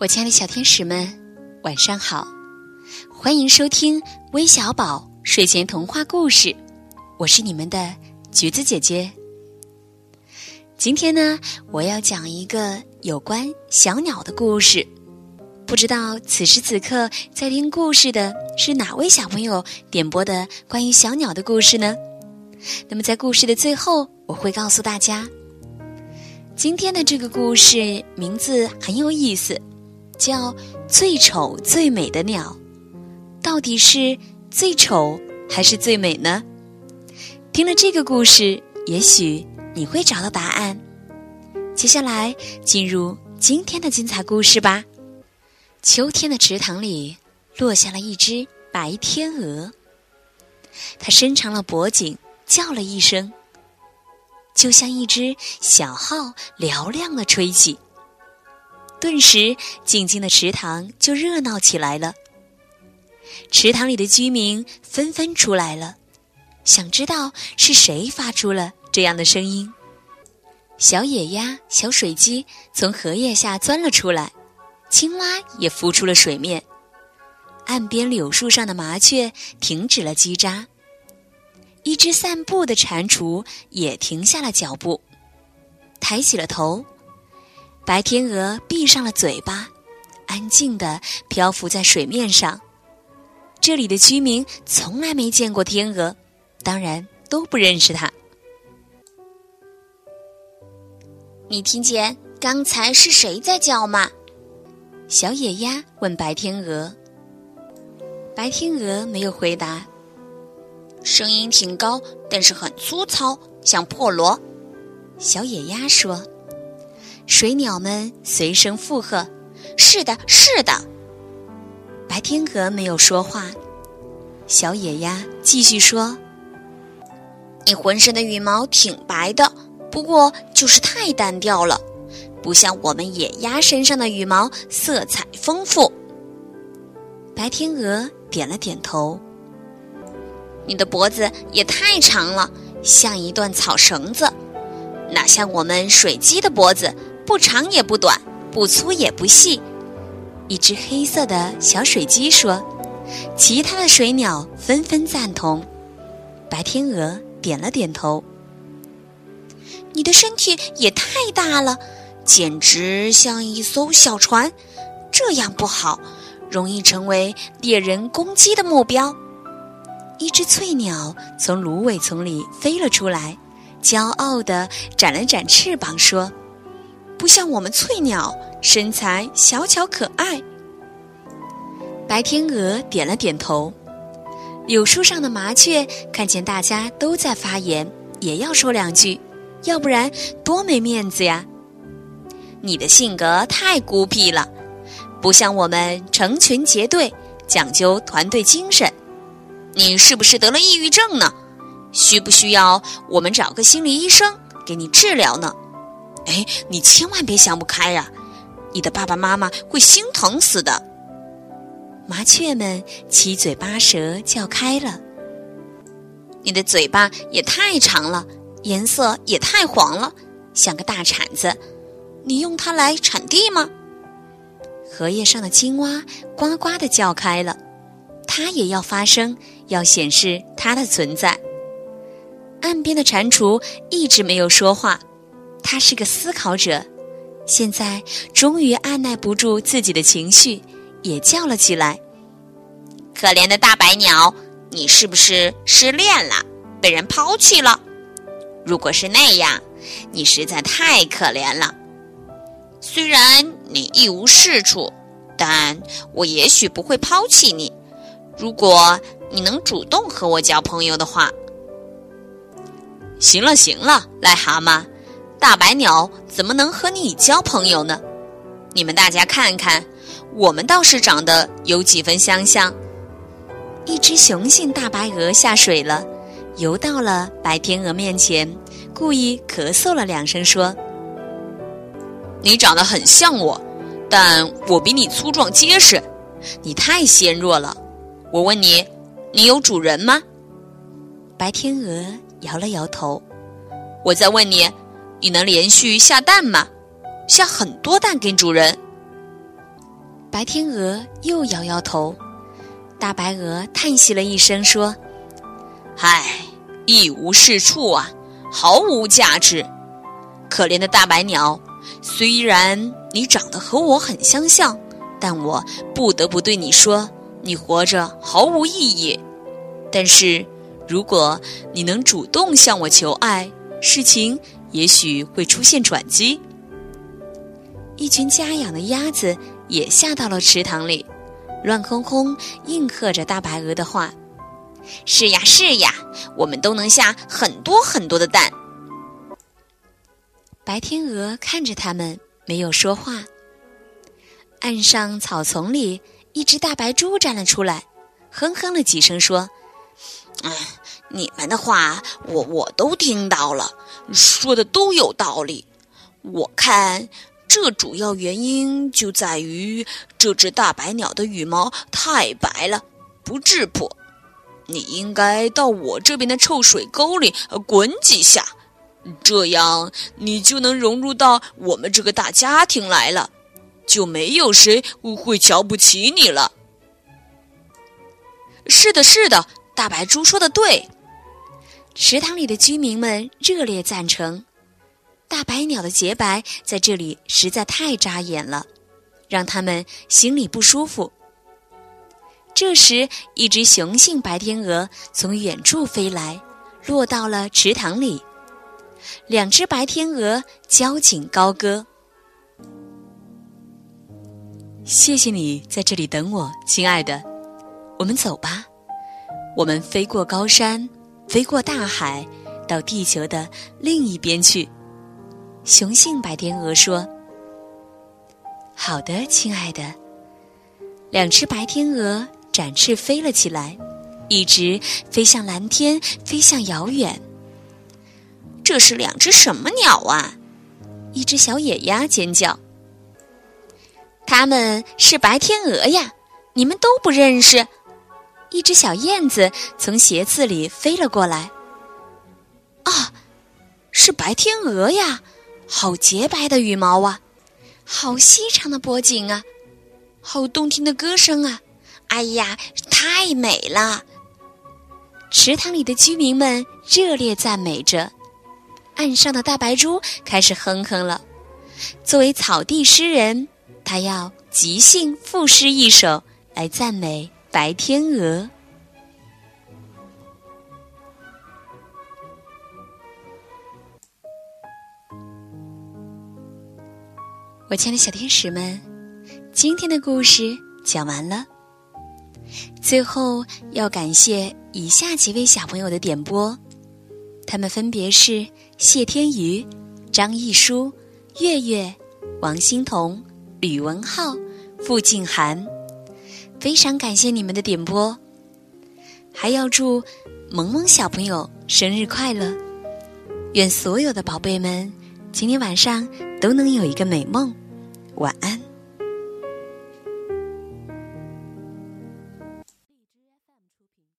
我亲爱的小天使们，晚上好！欢迎收听微小宝睡前童话故事，我是你们的橘子姐姐。今天呢，我要讲一个有关小鸟的故事。不知道此时此刻在听故事的是哪位小朋友点播的关于小鸟的故事呢？那么在故事的最后，我会告诉大家，今天的这个故事名字很有意思。叫最丑最美的鸟，到底是最丑还是最美呢？听了这个故事，也许你会找到答案。接下来进入今天的精彩故事吧。秋天的池塘里落下了一只白天鹅，它伸长了脖颈，叫了一声，就像一只小号嘹亮的吹起。顿时，静静的池塘就热闹起来了。池塘里的居民纷纷出来了，想知道是谁发出了这样的声音。小野鸭、小水鸡从荷叶下钻了出来，青蛙也浮出了水面。岸边柳树上的麻雀停止了叽喳，一只散步的蟾蜍也停下了脚步，抬起了头。白天鹅闭上了嘴巴，安静地漂浮在水面上。这里的居民从来没见过天鹅，当然都不认识它。你听见刚才是谁在叫吗？小野鸭问白天鹅。白天鹅没有回答。声音挺高，但是很粗糙，像破锣。小野鸭说。水鸟们随声附和：“是的，是的。”白天鹅没有说话。小野鸭继续说：“你浑身的羽毛挺白的，不过就是太单调了，不像我们野鸭身上的羽毛色彩丰富。”白天鹅点了点头。你的脖子也太长了，像一段草绳子，哪像我们水鸡的脖子。不长也不短，不粗也不细。一只黑色的小水鸡说：“其他的水鸟纷纷赞同。”白天鹅点了点头。你的身体也太大了，简直像一艘小船。这样不好，容易成为猎人攻击的目标。一只翠鸟从芦苇丛里飞了出来，骄傲地展了展翅膀说。不像我们翠鸟，身材小巧可爱。白天鹅点了点头。柳树上的麻雀看见大家都在发言，也要说两句，要不然多没面子呀。你的性格太孤僻了，不像我们成群结队，讲究团队精神。你是不是得了抑郁症呢？需不需要我们找个心理医生给你治疗呢？哎，你千万别想不开呀！你的爸爸妈妈会心疼死的。麻雀们七嘴八舌叫开了。你的嘴巴也太长了，颜色也太黄了，像个大铲子。你用它来铲地吗？荷叶上的青蛙呱呱的叫开了，它也要发声，要显示它的存在。岸边的蟾蜍一直没有说话。他是个思考者，现在终于按耐不住自己的情绪，也叫了起来：“可怜的大白鸟，你是不是失恋了，被人抛弃了？如果是那样，你实在太可怜了。虽然你一无是处，但我也许不会抛弃你，如果你能主动和我交朋友的话。”行了，行了，癞蛤蟆。大白鸟怎么能和你交朋友呢？你们大家看看，我们倒是长得有几分相像。一只雄性大白鹅下水了，游到了白天鹅面前，故意咳嗽了两声，说：“你长得很像我，但我比你粗壮结实，你太纤弱了。我问你，你有主人吗？”白天鹅摇了摇头。我再问你。你能连续下蛋吗？下很多蛋给主人。白天鹅又摇摇头，大白鹅叹息了一声说：“唉，一无是处啊，毫无价值。可怜的大白鸟，虽然你长得和我很相像，但我不得不对你说，你活着毫无意义。但是，如果你能主动向我求爱，事情也许会出现转机。”一群家养的鸭子。也下到了池塘里，乱哄哄应和着大白鹅的话：“是呀，是呀，我们都能下很多很多的蛋。”白天鹅看着它们，没有说话。岸上草丛里，一只大白猪站了出来，哼哼了几声，说：“哎，你们的话我我都听到了，说的都有道理。我看。”这主要原因就在于这只大白鸟的羽毛太白了，不质朴。你应该到我这边的臭水沟里滚几下，这样你就能融入到我们这个大家庭来了，就没有谁会瞧不起你了。是的，是的，大白猪说的对。池塘里的居民们热烈赞成。大白鸟的洁白在这里实在太扎眼了，让他们心里不舒服。这时，一只雄性白天鹅从远处飞来，落到了池塘里。两只白天鹅交颈高歌：“谢谢你在这里等我，亲爱的。我们走吧，我们飞过高山，飞过大海，到地球的另一边去。”雄性白天鹅说：“好的，亲爱的。”两只白天鹅展翅飞了起来，一直飞向蓝天，飞向遥远。这是两只什么鸟啊？一只小野鸭尖叫：“它们是白天鹅呀！你们都不认识？”一只小燕子从鞋子里飞了过来：“啊，是白天鹅呀！”好洁白的羽毛啊，好细长的脖颈啊，好动听的歌声啊！哎呀，太美了！池塘里的居民们热烈赞美着，岸上的大白猪开始哼哼了。作为草地诗人，他要即兴赋诗一首来赞美白天鹅。我亲爱的小天使们，今天的故事讲完了。最后要感谢以下几位小朋友的点播，他们分别是谢天瑜、张艺书、月月、王欣彤、吕文浩、付静涵，非常感谢你们的点播。还要祝萌萌小朋友生日快乐，愿所有的宝贝们今天晚上都能有一个美梦。晚安。